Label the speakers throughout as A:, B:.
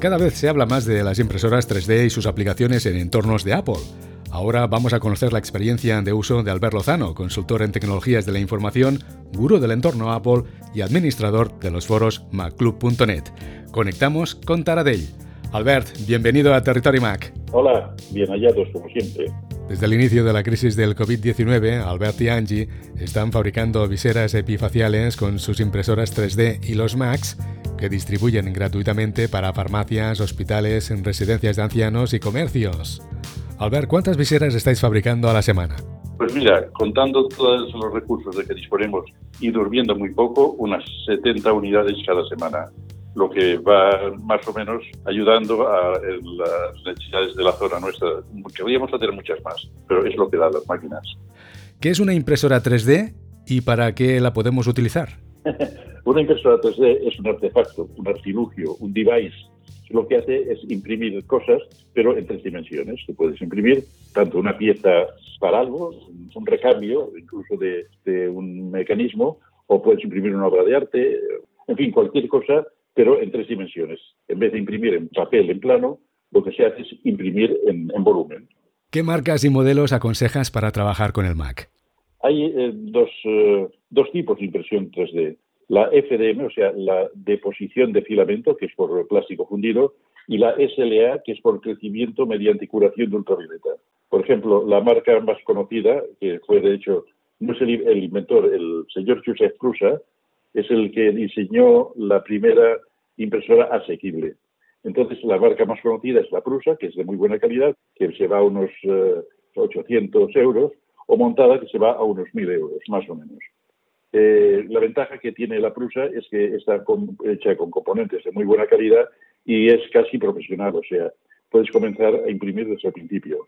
A: Cada vez se habla más de las impresoras 3D y sus aplicaciones en entornos de Apple. Ahora vamos a conocer la experiencia de uso de Albert Lozano, consultor en tecnologías de la información, gurú del entorno Apple y administrador de los foros macclub.net. Conectamos con Taradell. Albert, bienvenido a Territory Mac.
B: Hola, bien hallados como siempre.
A: Desde el inicio de la crisis del COVID-19, Albert y Angie están fabricando viseras epifaciales con sus impresoras 3D y los Macs que distribuyen gratuitamente para farmacias, hospitales, residencias de ancianos y comercios. Albert, ¿cuántas viseras estáis fabricando a la semana?
B: Pues mira, contando todos los recursos de que disponemos y durmiendo muy poco, unas 70 unidades cada semana, lo que va más o menos ayudando a las necesidades de la zona nuestra. Querríamos hacer muchas más, pero es lo que dan las máquinas.
A: ¿Qué es una impresora 3D y para qué la podemos utilizar?
B: Una impresora 3D es un artefacto, un artilugio, un device. Lo que hace es imprimir cosas, pero en tres dimensiones. Tú puedes imprimir tanto una pieza para algo, un recambio, incluso de, un mecanismo, o puedes imprimir una obra de arte, en fin, cualquier cosa, pero en tres dimensiones. En vez de imprimir en papel, en plano, lo que se hace es imprimir en, volumen.
A: ¿Qué marcas y modelos aconsejas para trabajar con el Mac?
B: Hay eh, dos, eh, dos tipos de impresión 3D la FDM, o sea, la deposición de filamento, que es por plástico fundido, y la SLA, que es por crecimiento mediante curación de ultravioleta. Por ejemplo, la marca más conocida, que fue de hecho, no es el, inventor, el señor Joseph Prusa, es el que diseñó la primera impresora asequible. Entonces, la marca más conocida es la Prusa, que es de muy buena calidad, que se va a unos 800 eh, euros, o montada, que se va a unos 1.000 euros, más o menos. Eh, la ventaja que tiene la Prusa es que está hecha con componentes de muy buena calidad y es casi profesional, o sea, puedes comenzar a imprimir desde el principio.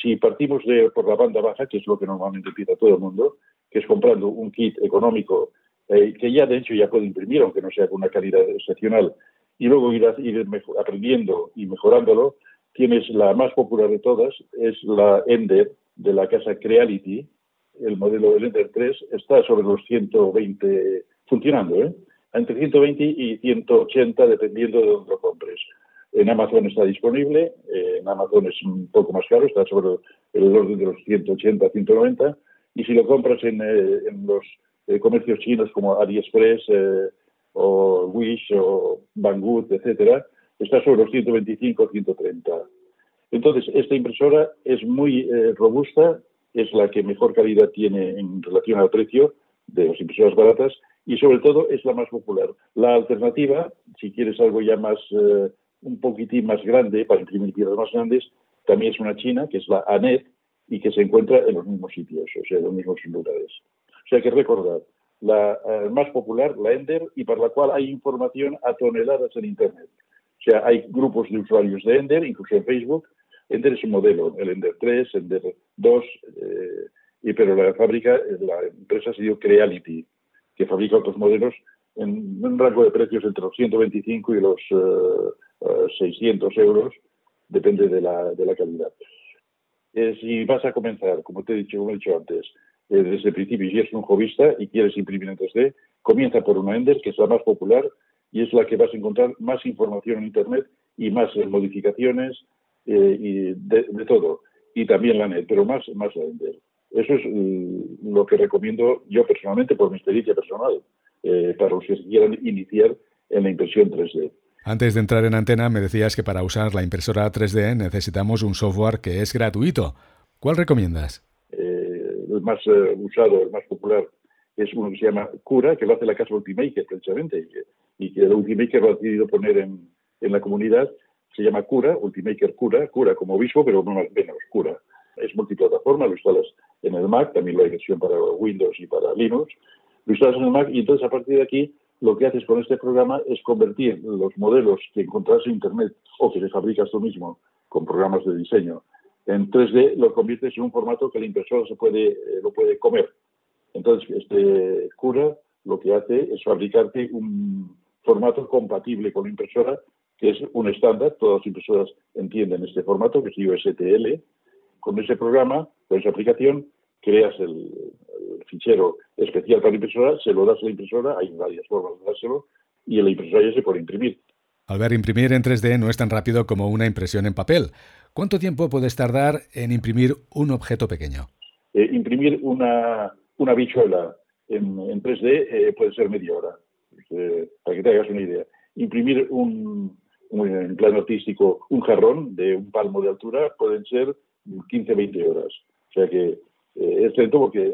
B: Si partimos de, por la banda baja, que es lo que normalmente empieza todo el mundo, que es comprando un kit económico eh, que ya de hecho ya puede imprimir, aunque no sea con una calidad excepcional, y luego ir, ir aprendiendo y mejorándolo, tienes la más popular de todas, es la Ender de la casa Creality, el modelo del Ender 3 está sobre los 120 funcionando, ¿eh? entre 120 y 180 dependiendo de dónde lo compres. En Amazon está disponible, en Amazon es un poco más caro, está sobre el orden de los 180, 190, y si lo compras en, eh, los comercios chinos como AliExpress o Wish o Banggood, etcétera, está sobre los 125, 130. Entonces, esta impresora es muy robusta, es la que mejor calidad tiene en relación al precio de las impresoras baratas y sobre todo es la más popular. La alternativa, si quieres algo ya más, eh, un poquitín más grande, para imprimir piezas más grandes, también es una china, que es la ANET, y que se encuentra en los mismos sitios, o sea, en los mismos lugares. Sea, que recordar, la eh, más popular, la Ender, y para la cual hay información a toneladas en Internet. O sea, hay grupos de usuarios de Ender, incluso en Facebook, Ender es un modelo, el Ender 3, Ender 2, eh, y, pero la fábrica, la empresa se dio Creality, que fabrica otros modelos en un rango de precios entre los 125 y los 600 eh, eh, euros, depende de la, de la calidad. si vas a comenzar, como te he dicho, como he dicho antes, desde el principio, si eres un jovista y quieres imprimir en 3D, comienza por una Ender, que es la más popular y es la que vas a encontrar más información en Internet y más modificaciones, eh, y de, todo, y también la net, pero más, más la Eso es mm, lo que recomiendo yo personalmente por mi experiencia personal, eh, para los que quieran iniciar en la impresión 3D.
A: Antes de entrar en antena me decías que para usar la impresora 3D necesitamos un software que es gratuito. ¿Cuál recomiendas?
B: Eh, el más usado, el más popular, es uno que se llama Cura, que lo hace la casa Ultimaker precisamente, y que, el Ultimaker lo ha decidido poner en, en la comunidad se llama Cura, Ultimaker Cura, Cura como obispo, pero menos Cura. Es multiplataforma, lo instalas en el Mac, también lo hay versión para Windows y para Linux. Lo instalas en el Mac y entonces a partir de aquí lo que haces con este programa es convertir los modelos que encontrás en Internet o que te fabricas tú mismo con programas de diseño en 3D, lo conviertes en un formato que la impresora se puede, eh, lo puede comer. Entonces, este Cura lo que hace es fabricarte un formato compatible con la impresora que es un estándar, todas las impresoras entienden este formato, que es USTL. Con ese programa, con esa aplicación, creas el, fichero especial para la impresora, se lo das a la impresora, hay varias formas de dárselo, y la impresora ya se puede imprimir.
A: Al ver imprimir en 3D no es tan rápido como una impresión en papel. ¿Cuánto tiempo puedes tardar en imprimir un objeto pequeño?
B: Eh, imprimir una, una bichuela en, 3D eh, puede ser media hora, eh, para que te hagas una idea. Imprimir un, en plan artístico un jarrón de un palmo de altura pueden ser 15-20 horas. O sea que es lento porque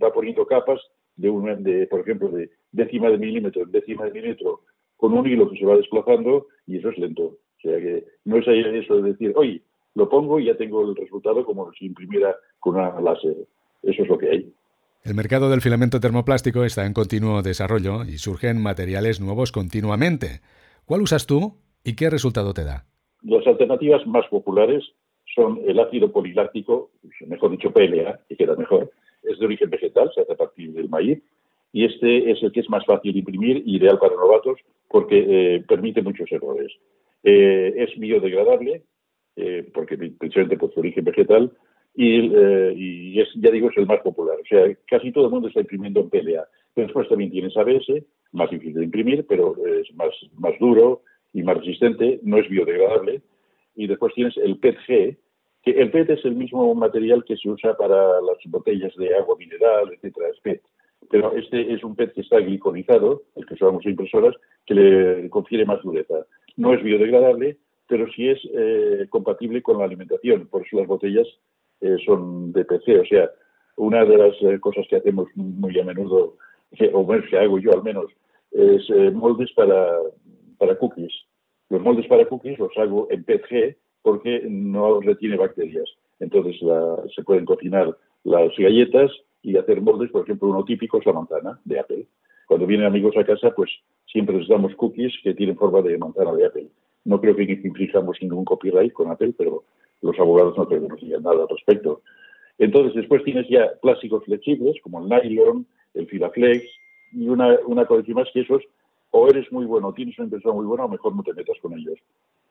B: va, poniendo capas de, un, de, por ejemplo, de décima de milímetro en décima de milímetro con un hilo que se va desplazando y eso es lento. O sea que no es eso de decir, oye, lo pongo y ya tengo el resultado como si imprimiera con una láser. Eso es lo que hay.
A: El mercado del filamento termoplástico está en continuo desarrollo y surgen materiales nuevos continuamente. ¿Cuál usas tú y qué resultado te da?
B: Las alternativas más populares son el ácido poliláctico, mejor dicho PLA, que queda mejor, es de origen vegetal, se hace a partir del maíz, y este es el que es más fácil de imprimir y ideal para novatos porque eh, permite muchos errores. Eh, es biodegradable, eh, porque precisamente por su origen vegetal, y, es, ya digo, es el más popular. O sea, casi todo el mundo está imprimiendo en PLA. Después también tienes ABS, más difícil de imprimir, pero es más, más duro y más resistente, no es biodegradable. Y después tienes el PETG, que el PET es el mismo material que se usa para las botellas de agua mineral, etcétera, es PET pero este es un PET que está gliconizado, el que usamos en impresoras, que le confiere más dureza. No es biodegradable, pero sí es eh, compatible con la alimentación, por eso las botellas eh, son de PC. O sea, una de las eh, cosas que hacemos muy a menudo, o bueno, que hago yo al menos, es moldes para, para cookies. Los moldes para cookies los hago en PETG porque no retiene bacterias. Entonces se pueden cocinar las galletas y hacer moldes, por ejemplo, uno típico es la manzana de Apple. Cuando vienen amigos a casa, pues siempre les damos cookies que tienen forma de manzana de Apple. No creo que infringamos ningún copyright con Apple, pero los abogados no digan nada al respecto. Entonces, después tienes ya plásticos flexibles, como el nylon, el filaflex, y una, una cosa más que esos, o eres muy bueno, tienes una impresora muy buena, o mejor no te metas con ellos.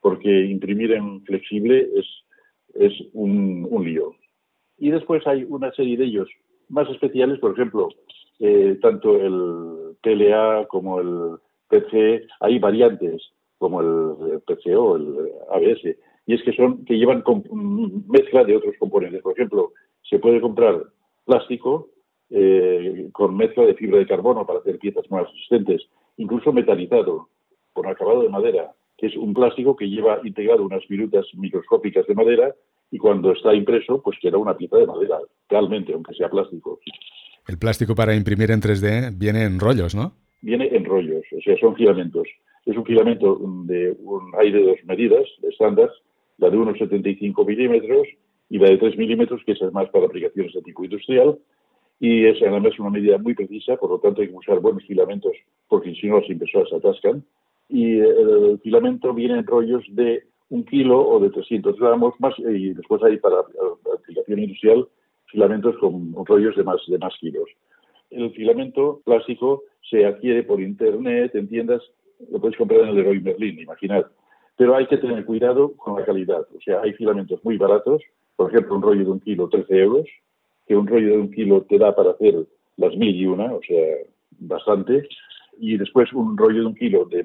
B: Porque imprimir en flexible es, es un, un lío. Y después hay una serie de ellos más especiales, por ejemplo, eh, tanto el PLA como el PC, hay variantes como el PCO, el ABS, y es que son que llevan mezcla de otros componentes. Por ejemplo, se puede comprar plástico eh, con mezcla de fibra de carbono para hacer piezas más resistentes, incluso metalizado, con acabado de madera, que es un plástico que lleva integrado unas virutas microscópicas de madera y cuando está impreso, pues queda una pieza de madera, realmente, aunque sea plástico.
A: El plástico para imprimir en 3D viene en rollos, ¿no?
B: Viene en rollos, o sea, son filamentos. Es un filamento de un, hay de dos medidas estándar, la de unos 75 milímetros y la de 3 milímetros, que es más para aplicaciones de tipo industrial, y es además una medida muy precisa, por lo tanto hay que usar buenos filamentos, porque si no las impresoras se atascan. Y el filamento viene en rollos de un kilo o de 300 gramos más y después hay para aplicación industrial filamentos con rollos de más de más kilos. El filamento plástico se adquiere por internet, en tiendas, lo puedes comprar en el Leroy Merlin, imaginad. Pero hay que tener cuidado con la calidad. O sea, hay filamentos muy baratos, por ejemplo, un rollo de un kilo 13 euros, que un rollo de un kilo te da para hacer las mil y una, o sea, bastante y después un rollo de un kilo de,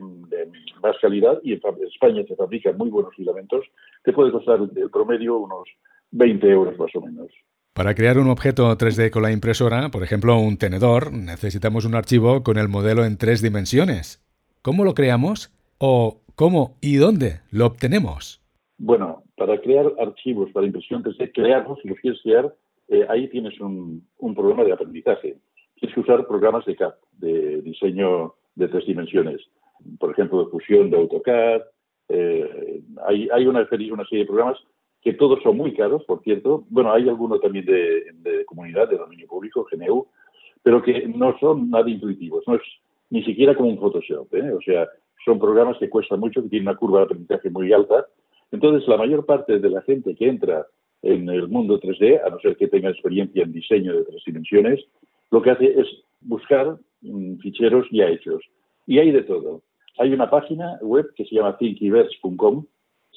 B: más calidad, y en España se fabrican muy buenos filamentos, te puede costar el promedio unos 20 euros más o menos.
A: Para crear un objeto 3D con la impresora, por ejemplo un tenedor, necesitamos un archivo con el modelo en tres dimensiones. ¿Cómo lo creamos? ¿O cómo y dónde lo obtenemos?
B: Bueno, para crear archivos para impresión 3D, crearlos, si los quieres crear, eh, ahí tienes un, un problema de aprendizaje es usar programas de CAD, de diseño de tres dimensiones. Por ejemplo, de fusión de AutoCAD. Eh, hay, hay una, una, serie de programas que todos son muy caros, por cierto. Bueno, hay algunos también de, comunidad, de dominio público, GNU, pero que no son nada intuitivos. No es ni siquiera como un Photoshop. ¿eh? O sea, son programas que cuestan mucho, que tienen una curva de aprendizaje muy alta. Entonces, la mayor parte de la gente que entra en el mundo 3D, a no ser que tenga experiencia en diseño de tres dimensiones, lo que hace es buscar mm, ficheros ya hechos. Y hay de todo. Hay una página web que se llama thinkiverse.com.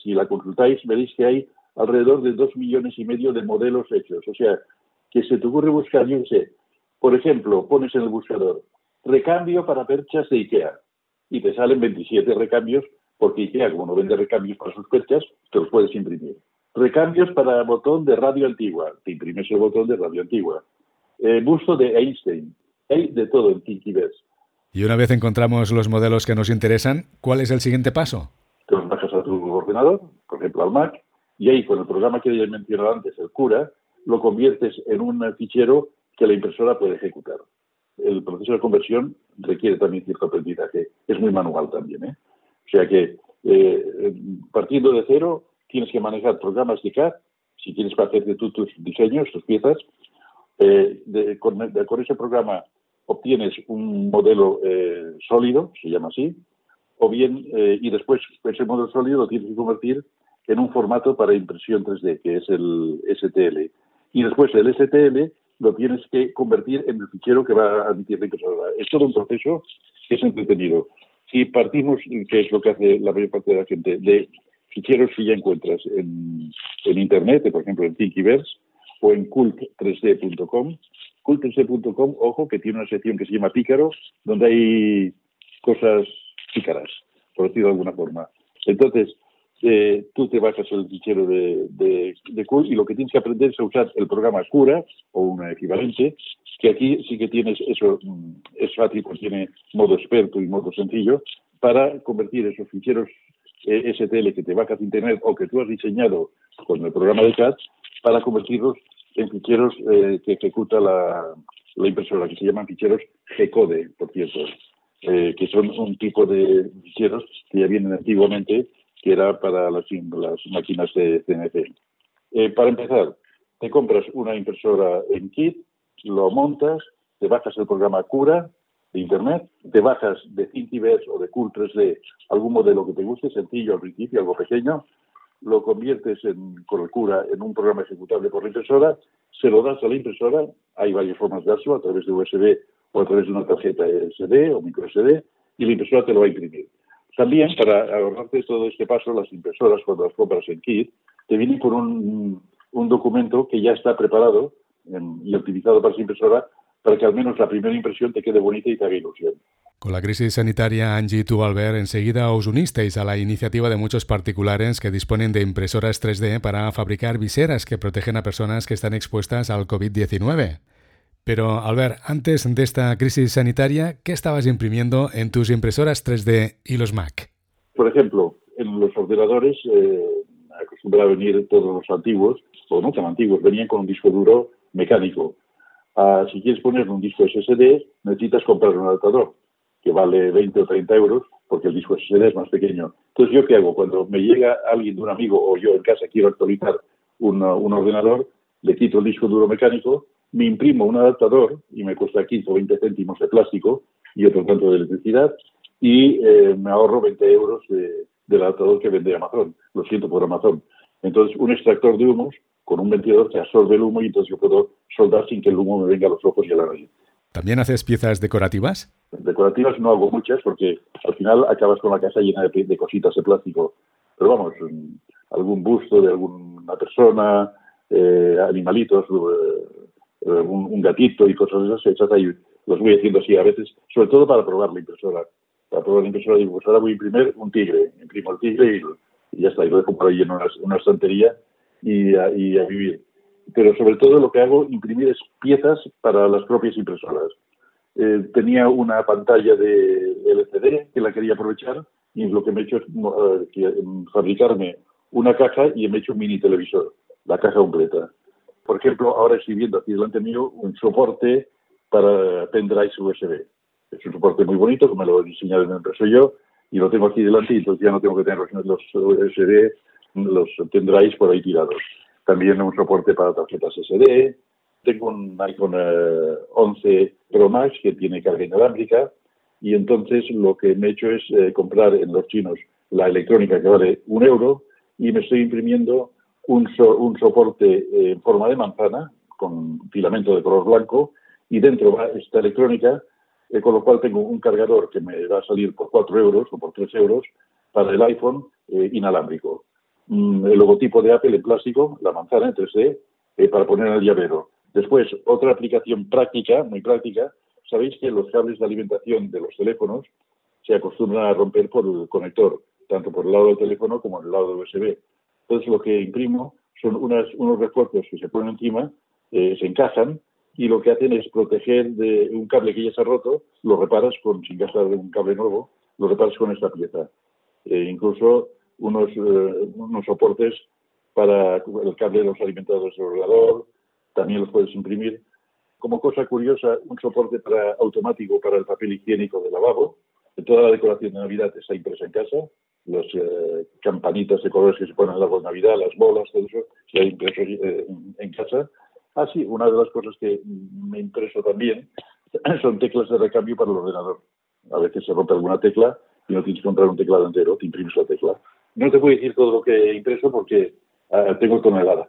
B: Si la consultáis, veréis que hay alrededor de dos millones y medio de modelos hechos. O sea, que se te ocurre buscar, yo sé, por ejemplo, pones en el buscador recambio para perchas de IKEA y te salen 27 recambios porque IKEA, como no vende recambios para sus fechas, te los puedes imprimir. Recambios para botón de radio antigua, te imprimes el botón de radio antigua. Eh, busto de Einstein, hay de todo en Thinkiverse.
A: Y una vez encontramos los modelos que nos interesan, ¿cuál es el siguiente paso?
B: Te los bajas a tu ordenador, por ejemplo al Mac, y ahí con el programa que ya he mencionado antes, el Cura, lo conviertes en un fichero que la impresora puede ejecutar. El proceso de conversión requiere también cierto aprendizaje. Es muy manual también. ¿eh? O sea que, eh, partiendo de cero, tienes que manejar programas de CAD, si para hacer tú tus diseños, tus piezas. Eh, con, ese programa obtienes un modelo eh, sólido, se llama así, o bien, y después ese modelo sólido lo tienes que convertir en un formato para impresión 3D, que es el STL. Y después el STL lo tienes que convertir en el fichero que va a admitir la impresora. Es todo un proceso que es entretenido. Si partimos, que es lo que hace la mayor parte de la gente, de ficheros que ya encuentras en, Internet, por ejemplo en Thinkiverse o en cult3d.com, cult3d.com, ojo, que tiene una sección que se llama Pícaro, donde hay cosas pícaras, por decirlo de alguna forma. Entonces, eh, tú te bajas el fichero de, de, y lo que tienes que aprender es a usar el programa Cura o un equivalente, que aquí sí que tienes eso, mm, es fácil, pues tiene modo experto y modo sencillo, para convertir esos ficheros eh, STL que te bajas de internet o que tú has diseñado con el programa de CAD para convertirlos en ficheros eh, que ejecuta la, la, impresora, que se llaman ficheros G-Code, por cierto, que son un tipo de ficheros que ya vienen antiguamente que era para las, las máquinas de CNC. Eh, para empezar, te compras una impresora en kit, lo montas, te bajas el programa Cura de Internet, te bajas de Thinkiverse o de Cool 3D algún modelo que te guste, sencillo al principio, algo pequeño, lo conviertes en, con el Cura en un programa ejecutable por la impresora, se lo das a la impresora, hay varias formas de dárselo, a través de USB o a través de una tarjeta SD o micro SD, y la impresora te lo va a imprimir. También, para ahorrarte todo este paso, las impresoras, cuando las compras en kit, te vienen con un, documento que ya está preparado y optimizado para esa impresora para que al menos la primera impresión te quede bonita y te haga ilusión.
A: Con la crisis sanitaria, Angie y tú, Albert, enseguida os unisteis a la iniciativa de muchos particulares que disponen de impresoras 3D para fabricar viseras que protegen a personas que están expuestas al COVID-19. Pero, Albert, antes de esta crisis sanitaria, ¿qué estabas imprimiendo en tus impresoras 3D y los Mac?
B: Por ejemplo, en los ordenadores eh, acostumbraba venir todos los antiguos, o no tan antiguos, venían con un disco duro mecánico. Ah, si quieres poner un disco SSD, necesitas comprar un adaptador, que vale 20 o 30 euros, porque el disco SSD es más pequeño. Entonces, ¿yo qué hago? Cuando me llega alguien de un amigo o yo en casa quiero actualizar un ordenador, le quito el disco duro mecánico me imprimo un adaptador y me cuesta 15 o 20 céntimos de plástico y otro tanto de electricidad y eh, me ahorro 20 euros del adaptador que vende Amazon. Lo siento por Amazon. Entonces, un extractor de humos con un ventilador que absorbe el humo y entonces yo puedo soldar sin que el humo me venga a los ojos y a la nariz.
A: ¿También haces piezas decorativas?
B: Decorativas no hago muchas porque al final acabas con la casa llena de, cositas de plástico. Pero vamos, algún busto de alguna persona, eh, animalitos, eh, eh, un, gatito y cosas de esas ahí. Los voy haciendo así a veces, sobre todo para probar la impresora. Para probar la impresora, digo, pues ahora voy a imprimir un tigre. Imprimo el tigre y, ya está. Y lo dejo por ahí en una, estantería y a, vivir. Pero sobre todo lo que hago, imprimir es piezas para las propias impresoras. Eh, tenía una pantalla de LCD que la quería aprovechar y lo que me he hecho es eh, fabricarme una caja y me he hecho un mini televisor, la caja completa. Por ejemplo, ahora estoy aquí delante mío un soporte para pendrives USB. Es un soporte muy bonito, que me lo he diseñado en empresa yo, y lo tengo aquí delante, y entonces ya no tengo que tener los USB, los pendrives por ahí tirados. También un soporte para tarjetas SD. Tengo un iPhone 11 eh, Pro Max que tiene carga inalámbrica, y entonces lo que me he hecho es eh, comprar en los chinos la electrónica que vale un euro, y me estoy imprimiendo un, soporte eh, en forma de manzana con filamento de color blanco y dentro va esta electrónica, eh, con lo cual tengo un cargador que me va a salir por 4 euros o por 3 euros para el iPhone eh, inalámbrico. Mm, el logotipo de Apple en plástico, la manzana en 3D, para poner en el llavero. Después, otra aplicación práctica, muy práctica, sabéis que los cables de alimentación de los teléfonos se acostumbran a romper por el conector tanto por el lado del teléfono como en el lado del USB. Entonces lo que imprimo son unas, unos refuerzos que se ponen encima, eh, se encajan y lo que hacen es proteger de un cable que ya se ha roto, lo reparas con, sin gastar un cable nuevo, lo reparas con esta pieza. Eh, incluso unos, eh, unos soportes para el cable de los alimentadores del ordenador, también los puedes imprimir. Como cosa curiosa, un soporte para, automático para el papel higiénico de lavabo. Toda la decoración de Navidad está impresa en casa. Las eh, campanitas de colores que se ponen en la de Navidad, las bolas, todo eso, se ha impreso eh, en casa. Ah, sí, una de las cosas que me impreso también son teclas de recambio para el ordenador. A veces se rompe alguna tecla y no tienes que comprar un teclado entero, te imprimes la tecla. No te puedo decir todo lo que he impreso porque uh, tengo toneladas.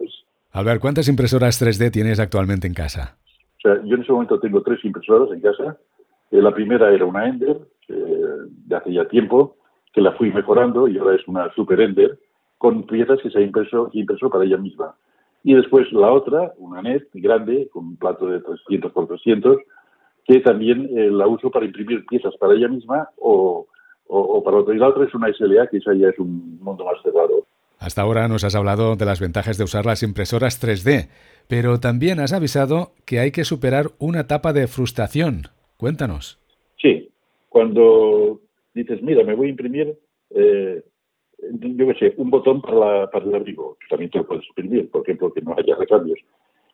A: ver, ¿cuántas impresoras 3D tienes actualmente en casa?
B: O sea, yo en ese momento tengo tres impresoras en casa. Eh, la primera era una Ender, de hace ya tiempo, que la fui mejorando y ahora es una Super Ender, con piezas que se ha impreso, impreso para ella misma. Y después la otra, una NET grande, con un plato de 300 por 300, que también eh, la uso para imprimir piezas para ella misma o, o, para otro. Y la otra es una SLA, que esa ya es un mundo más cerrado.
A: Hasta ahora nos has hablado de las ventajas de usar las impresoras 3D, pero también has avisado que hay que superar una etapa de frustración. Cuéntanos.
B: Sí, cuando dices, mira, me voy a imprimir, eh, yo qué sé, un botón para, la, para el abrigo, también te lo puedes imprimir, por ejemplo, que no haya recambios.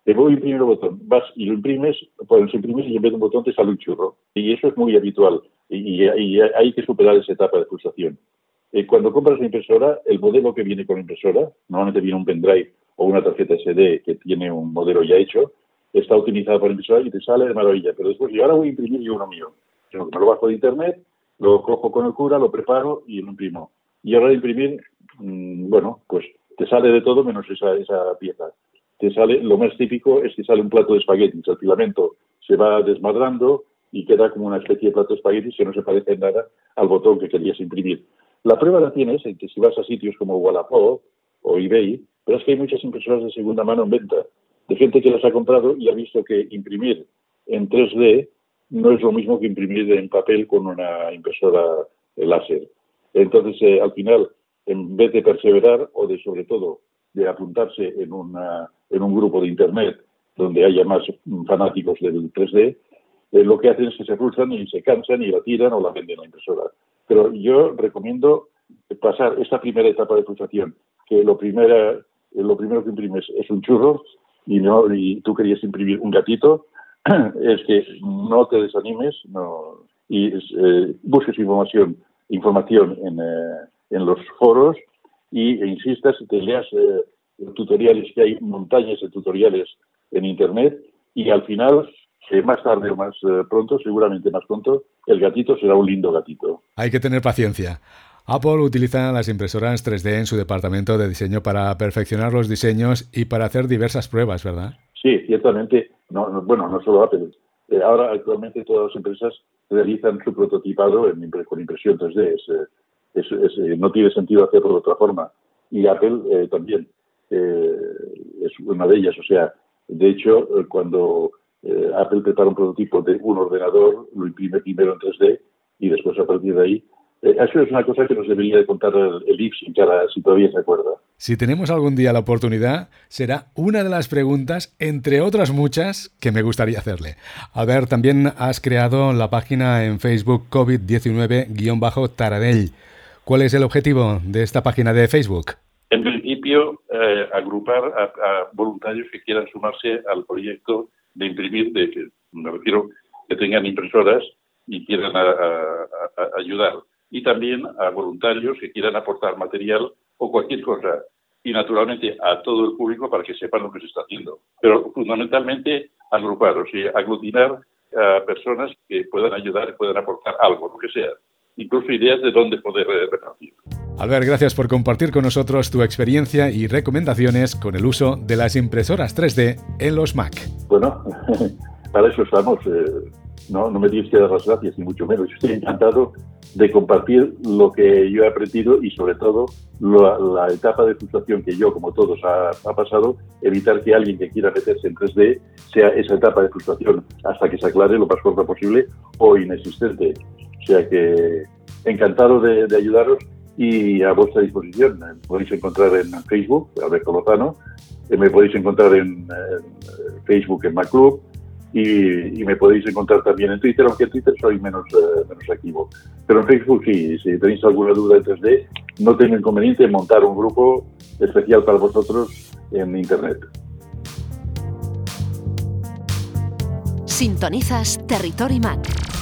B: Te voy a imprimir un botón, vas y lo imprimes, puedes imprimir y en vez de un botón te sale un churro. Y eso es muy habitual y, hay que superar esa etapa de frustración. Eh, cuando compras la impresora, el modelo que viene con la impresora, normalmente viene un pendrive o una tarjeta SD que tiene un modelo ya hecho, está utilizado por la impresora y te sale de maravilla. Pero después, yo ahora voy a imprimir yo uno mío. Yo me lo bajo de internet, lo cojo con el cura, lo preparo y lo imprimo. Y ahora de imprimir, mm, bueno, pues te sale de todo menos esa, esa pieza. Te sale, lo más típico es que sale un plato de espaguetis, el filamento se va desmadrando, y queda como una especie de plato de espaguetis que no se parece en nada al botón que querías imprimir. La prueba la tienes en que si vas a sitios como Wallapop o eBay, verás que hay muchas impresoras de segunda mano en venta, de gente que las ha comprado y ha visto que imprimir en 3D no es lo mismo que imprimir en papel con una impresora láser. Entonces, eh, al final, en vez de perseverar o de, sobre todo, de apuntarse en, una, en un grupo de Internet donde haya más fanáticos del 3D, eh, lo que hacen es que se frustran y se cansan y la tiran o la venden a la impresora. Pero yo recomiendo pasar esta primera etapa de frustración, que lo, primera, lo primero que imprimes es un churro y, no, y tú querías imprimir un gatito, es que no te desanimes no, y eh, busques información, información en, en los foros y, e insistas, te leas tutoriales, que hay montañas de tutoriales en Internet y al final más tarde o más eh, pronto, seguramente más pronto, el gatito será un lindo gatito.
A: Hay que tener paciencia. Apple utiliza las impresoras 3D en su departamento de diseño para perfeccionar los diseños y para hacer diversas pruebas, ¿verdad?
B: Sí, ciertamente. No, bueno, no solo Apple. Eh, ahora, actualmente, todas las empresas realizan su prototipado en, con impresión 3D. Es, no tiene sentido hacerlo de otra forma. Y Apple eh, también es una de ellas. O sea, de hecho, cuando eh, Apple prepara un prototipo de un ordenador, lo imprime primero en 3D y después a partir de ahí. Eh, eso es una cosa que nos debería de contar el, el si todavía se acuerda.
A: Si tenemos algún día la oportunidad, será una de las preguntas, entre otras muchas, que me gustaría hacerle. A ver, también has creado la página en Facebook COVID-19-Taradell. ¿Cuál es el objetivo de esta página de Facebook?
C: En principio, eh, agrupar a voluntarios que quieran sumarse al proyecto de imprimir, de que me refiero que tengan impresoras y quieran ayudar. Y también a voluntarios que quieran aportar material o cualquier cosa. Y naturalmente a todo el público para que sepan lo que se está haciendo. Pero fundamentalmente agrupar, o sea, aglutinar a personas que puedan ayudar y puedan aportar algo, lo que sea incluso ideas de dónde poder eh, repartir.
A: Albert, gracias por compartir con nosotros tu experiencia y recomendaciones con el uso de las impresoras 3D en los Mac.
B: Bueno, para eso estamos. Eh, no, no me tienes que dar las gracias, ni mucho menos. Estoy encantado de compartir lo que yo he aprendido y, sobre todo, la, etapa de frustración que yo, como todos, ha, pasado, evitar que alguien que quiera meterse en 3D sea esa etapa de frustración hasta que se aclare lo más corto posible o inexistente. O sea que encantado de, ayudaros y a vuestra disposición. Me podéis encontrar en Facebook, Alberto Lozano, me podéis encontrar en, Facebook en MacClub y, me podéis encontrar también en Twitter, aunque en Twitter soy menos, menos activo. Pero en Facebook sí, si tenéis alguna duda en 3D, no tengo inconveniente en montar un grupo especial para vosotros en Internet.
D: Sintonizas Territory Mac.